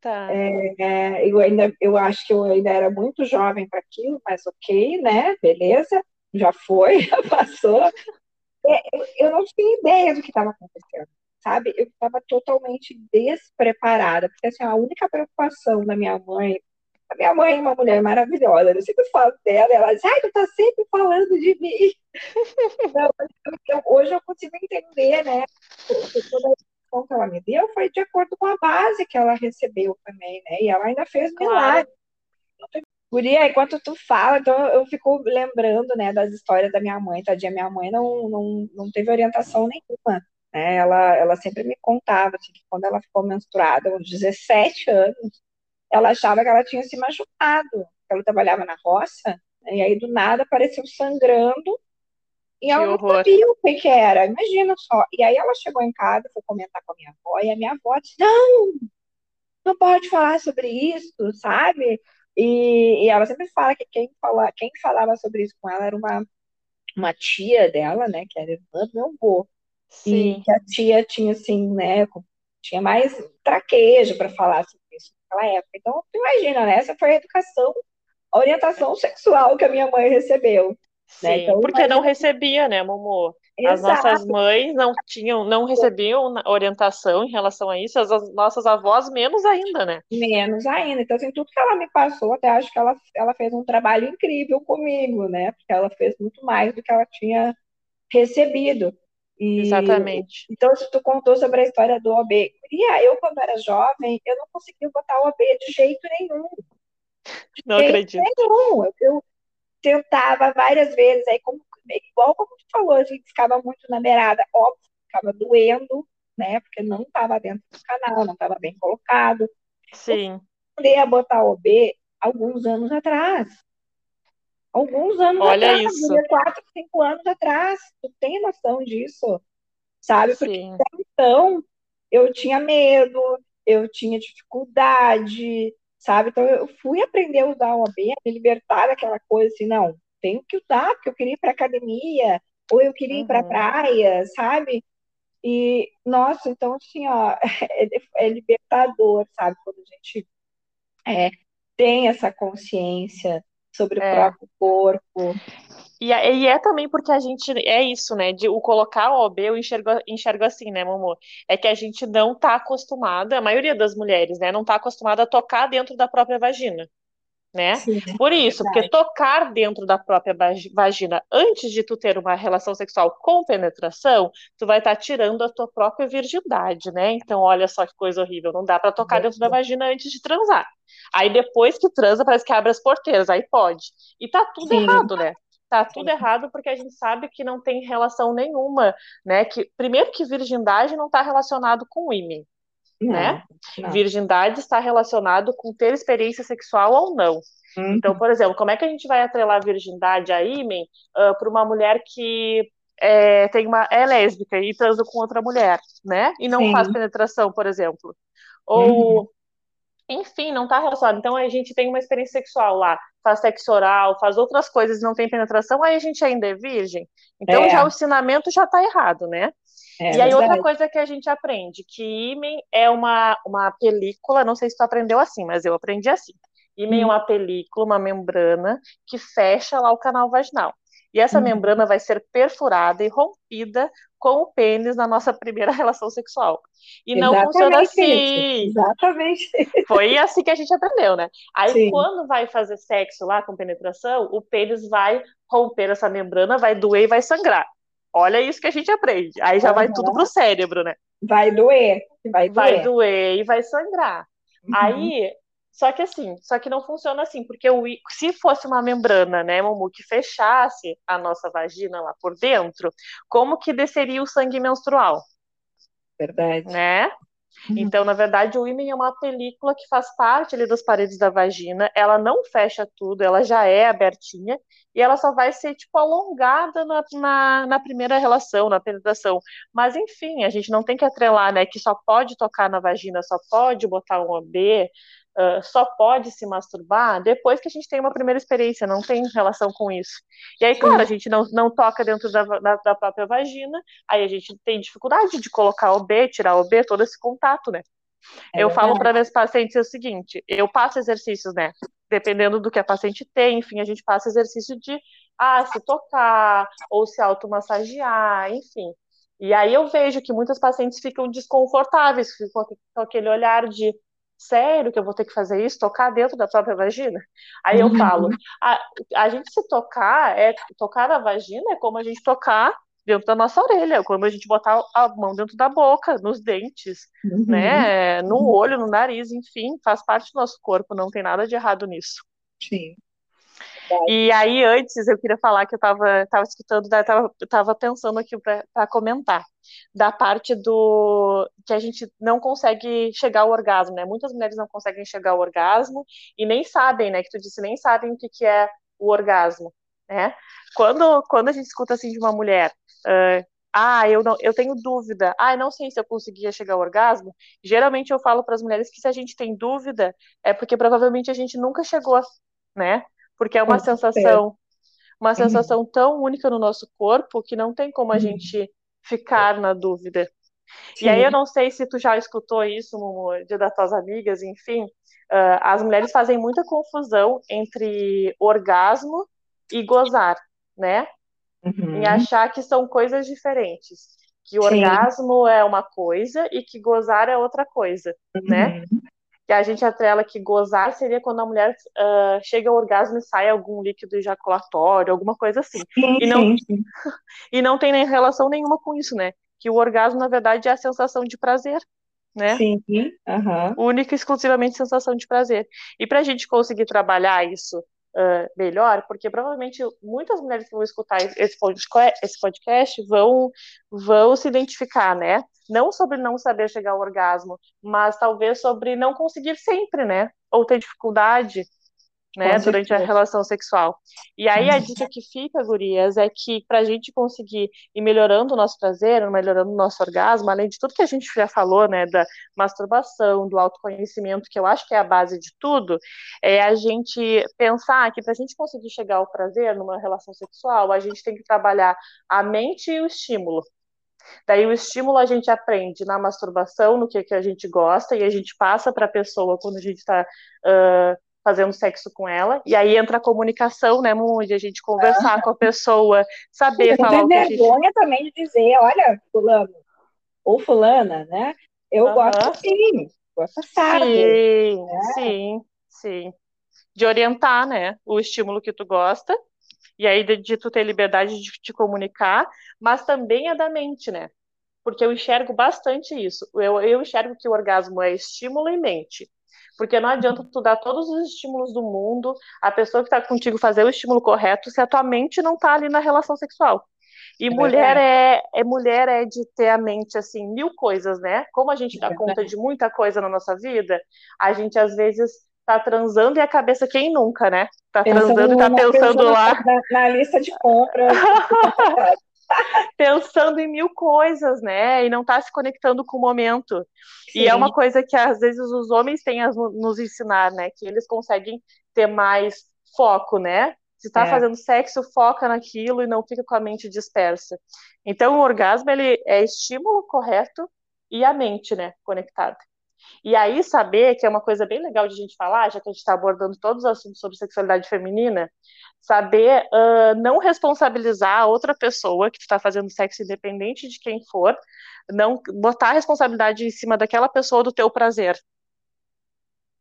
Tá. É, é, eu ainda, eu acho que eu ainda era muito jovem para aquilo, mas ok, né? Beleza, já foi, já passou. É, eu, eu não tinha ideia do que estava acontecendo, sabe? Eu estava totalmente despreparada, porque assim, a única preocupação da minha mãe, a minha mãe é uma mulher maravilhosa, eu sempre falo dela, ela diz, ai, tu tá sempre falando de mim. então, eu, hoje eu consigo entender, né? Toda que ela me deu foi de acordo com a base que ela recebeu também, né? E ela ainda fez claro. milagre. Guria, enquanto tu fala, então eu fico lembrando, né, das histórias da minha mãe, tadinha, minha mãe não, não, não teve orientação nenhuma, né, ela, ela sempre me contava, assim, que quando ela ficou menstruada, aos 17 anos, ela achava que ela tinha se machucado, ela trabalhava na roça, né, e aí do nada apareceu sangrando, e ela não sabia o que, que era, imagina só. E aí ela chegou em casa, foi comentar com a minha avó, e a minha avó disse, não, não pode falar sobre isso, sabe? E, e ela sempre fala que quem, fala, quem falava sobre isso com ela era uma, uma tia dela, né, que era irmã do meu avô. Sim. E que a tia tinha, assim, né, tinha mais traquejo para falar sobre isso naquela época. Então, imagina, né, essa foi a educação, a orientação sexual que a minha mãe recebeu. Né? Sim, né? então, porque não recebia, né, Momo? As nossas mães não tinham, não recebiam orientação em relação a isso, as nossas avós menos ainda, né? Menos ainda. Então, assim, tudo que ela me passou, até acho que ela, ela fez um trabalho incrível comigo, né? Porque ela fez muito mais do que ela tinha recebido. E, Exatamente. Então, se tu contou sobre a história do OB, eu, quando era jovem, eu não conseguia botar o OB de jeito nenhum. De não jeito acredito. Nenhum. Eu, tentava várias vezes, aí como igual como tu falou, a gente ficava muito na beirada, óbvio, ficava doendo, né? Porque não estava dentro do canal, não estava bem colocado. Sim. Eu a botar OB alguns anos atrás. Alguns anos Olha atrás, isso. quatro, cinco anos atrás. Tu tem noção disso? Sabe? Porque Sim. então eu tinha medo, eu tinha dificuldade, sabe? Então eu fui aprender a usar o OB, me libertar daquela coisa assim, não, tenho que usar, porque eu queria ir para academia, ou eu queria ir para Uhum. praia, sabe? E, nossa, então, assim, ó, é, é libertador, sabe? Quando a gente é, tem essa consciência sobre É. o próprio corpo. E, é- e é também porque a gente é isso, né? De o colocar o OB, eu enxergo, enxergo assim, né, Momo? É que a gente não tá acostumada, a maioria das mulheres, né, não tá acostumada a tocar dentro da própria vagina, né? Sim, Por isso, porque verdade. tocar dentro da própria vagi- vagina antes de tu ter uma relação sexual com penetração, tu vai estar tirando a tua própria virgindade, né? Então, olha só que coisa horrível, não dá pra tocar dentro da vagina antes de transar. Aí depois que transa, parece que abre as porteiras, aí pode. E tá tudo Sim. errado, né? Tá tudo errado porque a gente sabe que não tem relação nenhuma, né? Que primeiro que virgindade não está relacionado com ímã, né? Não, não. Virgindade está relacionado com ter experiência sexual ou não. Uhum. Então, por exemplo, como é que a gente vai atrelar a virgindade a ímã para uma mulher que é, tem uma, é lésbica e transa com outra mulher, né? E não Sim. faz penetração, por exemplo. Ou, enfim, não está relacionado. Então, a gente tem uma experiência sexual lá, faz sexo oral, faz outras coisas e não tem penetração, aí a gente ainda é virgem. Então, É. já o ensinamento já está errado, né? É e aí, outra verdade. coisa que a gente aprende, que ímen é uma, uma película, não sei se tu aprendeu assim, mas eu aprendi assim. Ímen é Hum. uma película, uma membrana que fecha lá o canal vaginal. E essa Uhum. membrana vai ser perfurada e rompida com o pênis na nossa primeira relação sexual. E não funciona Exatamente assim. isso. Exatamente. Foi assim que a gente aprendeu, né? Aí, Sim. quando vai fazer sexo lá com penetração, o pênis vai romper essa membrana, vai doer e vai sangrar. Olha isso que a gente aprende. Aí já vai Aham. tudo pro cérebro, né? Vai doer. Vai Vai doer. doer e vai sangrar. Uhum. Aí, só que assim, só que não funciona assim, porque o, se fosse uma membrana, né, Momu, que fechasse a nossa vagina lá por dentro, como que desceria o sangue menstrual, Verdade. né? Então, na verdade, o ímã é uma película que faz parte ali das paredes da vagina. Ela não fecha tudo, ela já é abertinha e ela só vai ser tipo alongada na, na, na primeira relação, na penetração. Mas enfim, a gente não tem que atrelar, né? Que só pode tocar na vagina, só pode botar um OB, uh, só pode se masturbar depois que a gente tem uma primeira experiência, não tem relação com isso. E aí, claro, a gente não, não toca dentro da, da, da própria vagina, aí a gente tem dificuldade de colocar OB, tirar OB, todo esse contato, né? É eu falo para minhas pacientes o seguinte: eu passo exercícios, né? Dependendo do que a paciente tem, enfim, a gente passa exercício de ah, se tocar, ou se automassagear, enfim. E aí eu vejo que muitas pacientes ficam desconfortáveis, ficam com aquele olhar de sério que eu vou ter que fazer isso, tocar dentro da própria vagina? Aí eu falo, a, a gente se tocar, é tocar na vagina é como a gente tocar dentro da nossa orelha, como a gente botar a mão dentro da boca, nos dentes, Uhum. né, no olho, no nariz, enfim, faz parte do nosso corpo, não tem nada de errado nisso. Sim. E aí, antes, eu queria falar que eu estava tava escutando, né, tava, tava pensando aqui para comentar, da parte do que a gente não consegue chegar ao orgasmo, né? Muitas mulheres não conseguem chegar ao orgasmo e nem sabem, né? Que tu disse, nem sabem o que, que é o orgasmo, né? Quando, quando a gente escuta assim de uma mulher, uh, ah, eu, não, eu tenho dúvida, ah, eu não sei se eu conseguia chegar ao orgasmo, geralmente eu falo para as mulheres que se a gente tem dúvida, é porque provavelmente a gente nunca chegou, né? Porque é uma sensação, uma Uhum. sensação tão única no nosso corpo que não tem como a Uhum. gente ficar na dúvida. Sim. E aí eu não sei se tu já escutou isso, Mumu, de das tuas amigas, enfim, uh, as mulheres fazem muita confusão entre orgasmo e gozar, né? Uhum. Em achar que são coisas diferentes. Que o Sim. orgasmo é uma coisa e que gozar é outra coisa, né? Que a gente atrela que gozar seria quando a mulher uh, chega ao orgasmo e sai algum líquido ejaculatório, alguma coisa assim. Sim, e, não, sim, sim. e não tem nem relação nenhuma com isso, né? Que o orgasmo, na verdade, é a sensação de prazer, né? Sim, uhum. Única e exclusivamente sensação de prazer. E para a gente conseguir trabalhar isso uh, melhor, porque provavelmente muitas mulheres que vão escutar esse podcast, esse podcast vão, vão se identificar, né? Não sobre não saber chegar ao orgasmo, mas talvez sobre não conseguir sempre, né? Ou ter dificuldade né, durante a relação sexual. E aí a dica que fica, gurias, é que para a gente conseguir ir melhorando o nosso prazer, melhorando o nosso orgasmo, além de tudo que a gente já falou, né, da masturbação, do autoconhecimento, que eu acho que é a base de tudo, é a gente pensar que para a gente conseguir chegar ao prazer numa relação sexual, a gente tem que trabalhar a mente e o estímulo. Daí o estímulo a gente aprende na masturbação, no que, que a gente gosta, e a gente passa para a pessoa quando a gente está uh, fazendo sexo com ela, e aí entra a comunicação, né, onde a gente conversar com a pessoa, saber falar o que a gente... vergonha também de dizer, olha, fulano, ou fulana, né, eu gosto assim, gosto sabe. Sim, né? sim, sim. De orientar, né, o estímulo que tu gosta, e aí de, de tu ter liberdade de te comunicar, mas também é da mente, né, porque eu enxergo bastante isso. Eu, eu enxergo que o orgasmo é estímulo e mente. Porque não adianta tu dar todos os estímulos do mundo, a pessoa que está contigo fazer o estímulo correto, se a tua mente não está ali na relação sexual. E é mulher é, é, mulher é de ter a mente assim, mil coisas, né? Como a gente dá é conta de muita coisa na nossa vida, a gente às vezes tá transando e a cabeça quem nunca, né? Tá pensando transando e tá pensando lá. Na, na, lista de compras. pensando em mil coisas, né? E não está se conectando com o momento. Sim. E é uma coisa que às vezes os homens têm a nos ensinar, né? Que eles conseguem ter mais foco, né? Se está é. fazendo sexo, foca naquilo e não fica com a mente dispersa. Então, o orgasmo ele é estímulo correto e a mente, né, conectada. E aí, saber que é uma coisa bem legal de a gente falar, já que a gente está abordando todos os assuntos sobre sexualidade feminina, saber uh, não responsabilizar a outra pessoa que está fazendo sexo independente de quem for, não botar a responsabilidade em cima daquela pessoa do teu prazer,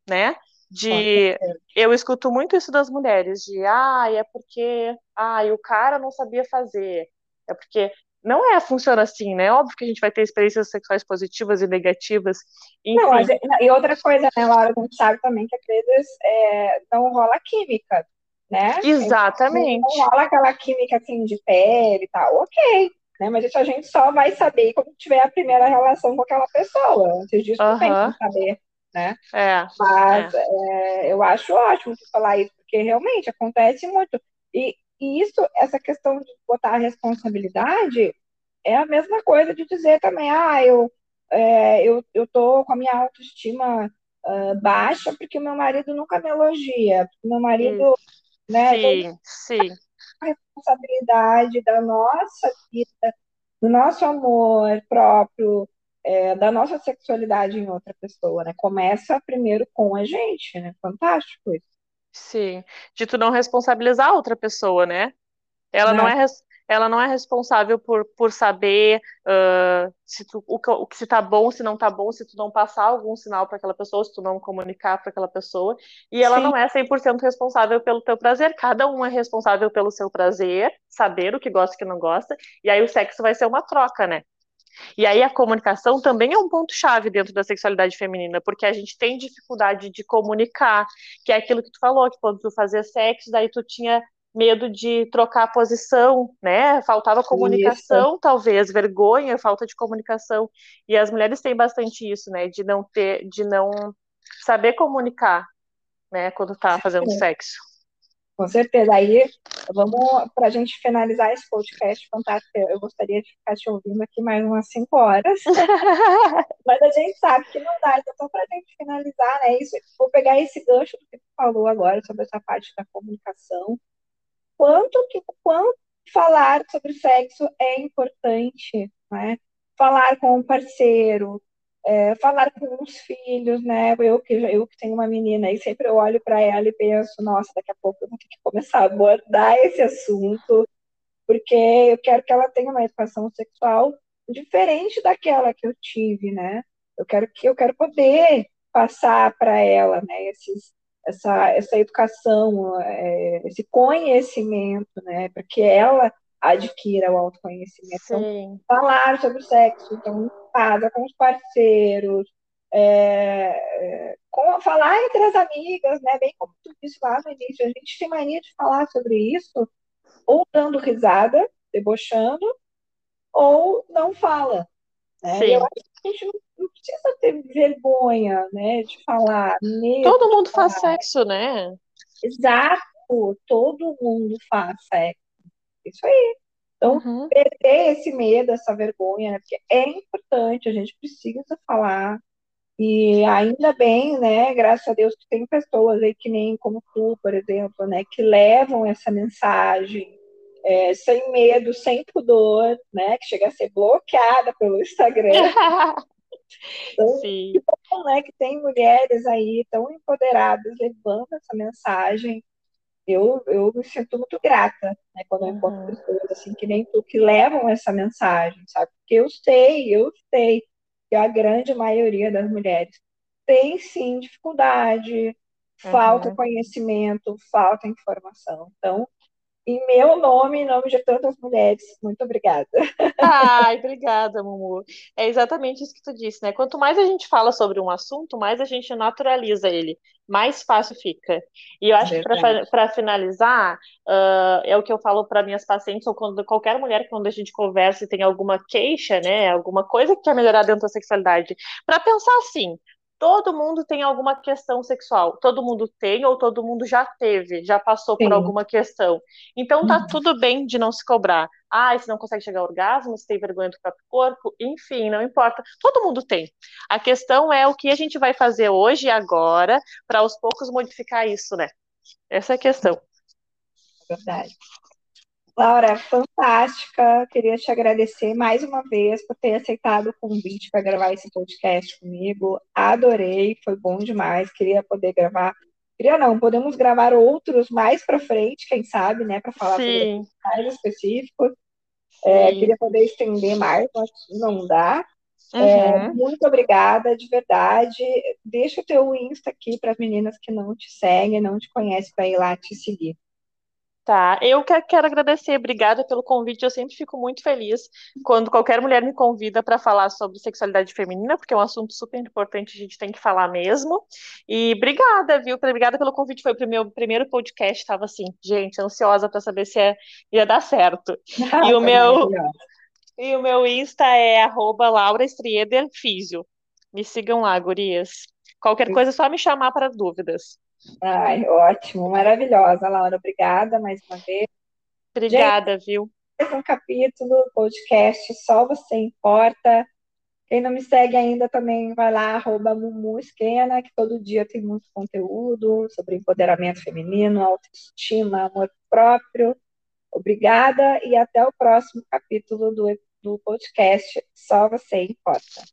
né? De eu escuto muito isso das mulheres, de ah, é porque ah, o cara não sabia fazer, é porque não é funciona assim, né? Óbvio que a gente vai ter experiências sexuais positivas e negativas. Enfim. Não, mas, e outra coisa, né, Laura, a gente sabe também que às vezes é, não rola química, né? Exatamente. Não rola aquela química assim de pele e tal, ok. Né? Mas isso a gente só vai saber quando tiver a primeira relação com aquela pessoa. Antes disso, uhum. tem que saber, né? É, Mas é. É, eu acho ótimo falar isso, porque realmente acontece muito. E, e isso, essa questão de botar a responsabilidade, é a mesma coisa de dizer também, ah, eu, é, eu, eu tô com a minha autoestima uh, baixa porque o meu marido nunca me elogia, meu marido, sim. Né? Sim, sim. A responsabilidade da nossa vida, do nosso amor próprio, é, da nossa sexualidade em outra pessoa, né? Começa primeiro com a gente, né? Fantástico isso. Sim, de tu não responsabilizar a outra pessoa, né? Ela não, não é ela não é responsável por, por saber uh, se tu, o, o que se tá bom, se não tá bom, se tu não passar algum sinal para aquela pessoa, se tu não comunicar para aquela pessoa, e ela Sim. não é 100% responsável pelo teu prazer, cada um é responsável pelo seu prazer, saber o que gosta e o que não gosta, e aí o sexo vai ser uma troca, né? E aí a comunicação também é um ponto-chave dentro da sexualidade feminina, porque a gente tem dificuldade de comunicar, que é aquilo que tu falou, que quando tu fazia sexo, daí tu tinha medo de trocar a posição, né? Faltava comunicação, isso. talvez, vergonha, falta de comunicação. E as mulheres têm bastante isso, né? De não ter, de não saber comunicar, né? Quando tá fazendo sexo. Com certeza. Aí, vamos, para a gente finalizar esse podcast fantástico, eu gostaria de ficar te ouvindo aqui mais umas cinco horas. Mas a gente sabe que não dá, então para a gente finalizar, né? Isso, vou pegar esse gancho do que tu falou agora sobre essa parte da comunicação. Quanto que quanto falar sobre sexo é importante, né? Falar com o parceiro, é, falar com os filhos, né? Eu que, eu que tenho uma menina e sempre eu olho para ela e penso, nossa, daqui a pouco eu vou ter que começar a abordar esse assunto, porque eu quero que ela tenha uma educação sexual diferente daquela que eu tive, né? Eu quero que eu quero poder passar para ela, né? Esses, essa, essa educação, é, esse conhecimento, né? Para que ela adquira o autoconhecimento. Então, falar sobre sexo, então, em casa, com os parceiros, é, com, falar entre as amigas, né? Bem como tu disse lá no início, a gente tem mania de falar sobre isso, ou dando risada, debochando, ou não fala. Né? Sim. Eu acho a gente não, não, precisa ter vergonha, né, de falar. Todo mundo faz sexo, né? Exato, todo mundo faz sexo. Isso aí. Então, uhum. perder esse medo, essa vergonha, né? porque é importante, a gente precisa falar. E ainda bem, né, graças a Deus, que tem pessoas aí que nem como tu, por exemplo, né, que levam essa mensagem é, sem medo, sem pudor, né, que chega a ser bloqueada pelo Instagram. Então, Sim. que bom, né, que tem mulheres aí tão empoderadas levando essa mensagem eu, eu me sinto muito grata né, quando eu encontro uhum. pessoas assim que nem tu que levam essa mensagem, sabe? Porque eu sei, eu sei que a grande maioria das mulheres tem sim dificuldade, falta uhum. conhecimento, falta informação. Então, em meu nome, em nome de tantas mulheres, muito obrigada. Ai, obrigada, Mumu. É exatamente isso que tu disse, né? Quanto mais a gente fala sobre um assunto, mais a gente naturaliza ele, mais fácil fica. E eu acho Verdade. que para finalizar, uh, é o que eu falo para minhas pacientes, ou quando qualquer mulher, quando a gente conversa e tem alguma queixa, né? Alguma coisa que quer melhorar dentro da sexualidade, para pensar assim: todo mundo tem alguma questão sexual. Todo mundo tem ou todo mundo já teve, já passou Sim. por alguma questão. Então tá uhum. tudo bem de não se cobrar. Ah, se não consegue chegar ao orgasmo, se tem vergonha do próprio corpo, enfim, não importa. Todo mundo tem. A questão é o que a gente vai fazer hoje e agora para aos poucos modificar isso, né? Essa é a questão. Verdade. Laura, fantástica. Queria te agradecer mais uma vez por ter aceitado o convite para gravar esse podcast comigo. Adorei, foi bom demais. Queria poder gravar. Queria não, podemos gravar outros mais para frente, quem sabe, né, para falar Sim. sobre mais específicos. É, queria poder estender mais, mas não dá. É, uhum. É, muito obrigada, de verdade. Deixa o teu Insta aqui para as meninas que não te seguem, não te conhecem, para ir lá te seguir. Tá, eu quero agradecer, obrigada pelo convite. Eu sempre fico muito feliz quando qualquer mulher me convida para falar sobre sexualidade feminina, porque é um assunto super importante, a gente tem que falar mesmo. E obrigada, viu? Obrigada pelo convite. Foi o meu primeiro podcast, estava assim, gente, ansiosa para saber se ia, ia dar certo. e o meu e o meu Insta é arroba Laura Físio. Me sigam lá, gurias. Qualquer coisa é só me chamar para dúvidas. Ai, ótimo, maravilhosa, Laura. Obrigada mais uma vez. Obrigada, Gente, viu? Mais um capítulo, podcast Só Você Importa. Quem não me segue ainda também vai lá, arroba Mumu Esquena, que todo dia tem muito conteúdo sobre empoderamento feminino, autoestima, amor próprio. Obrigada e até o próximo capítulo do, do podcast Só Você Importa.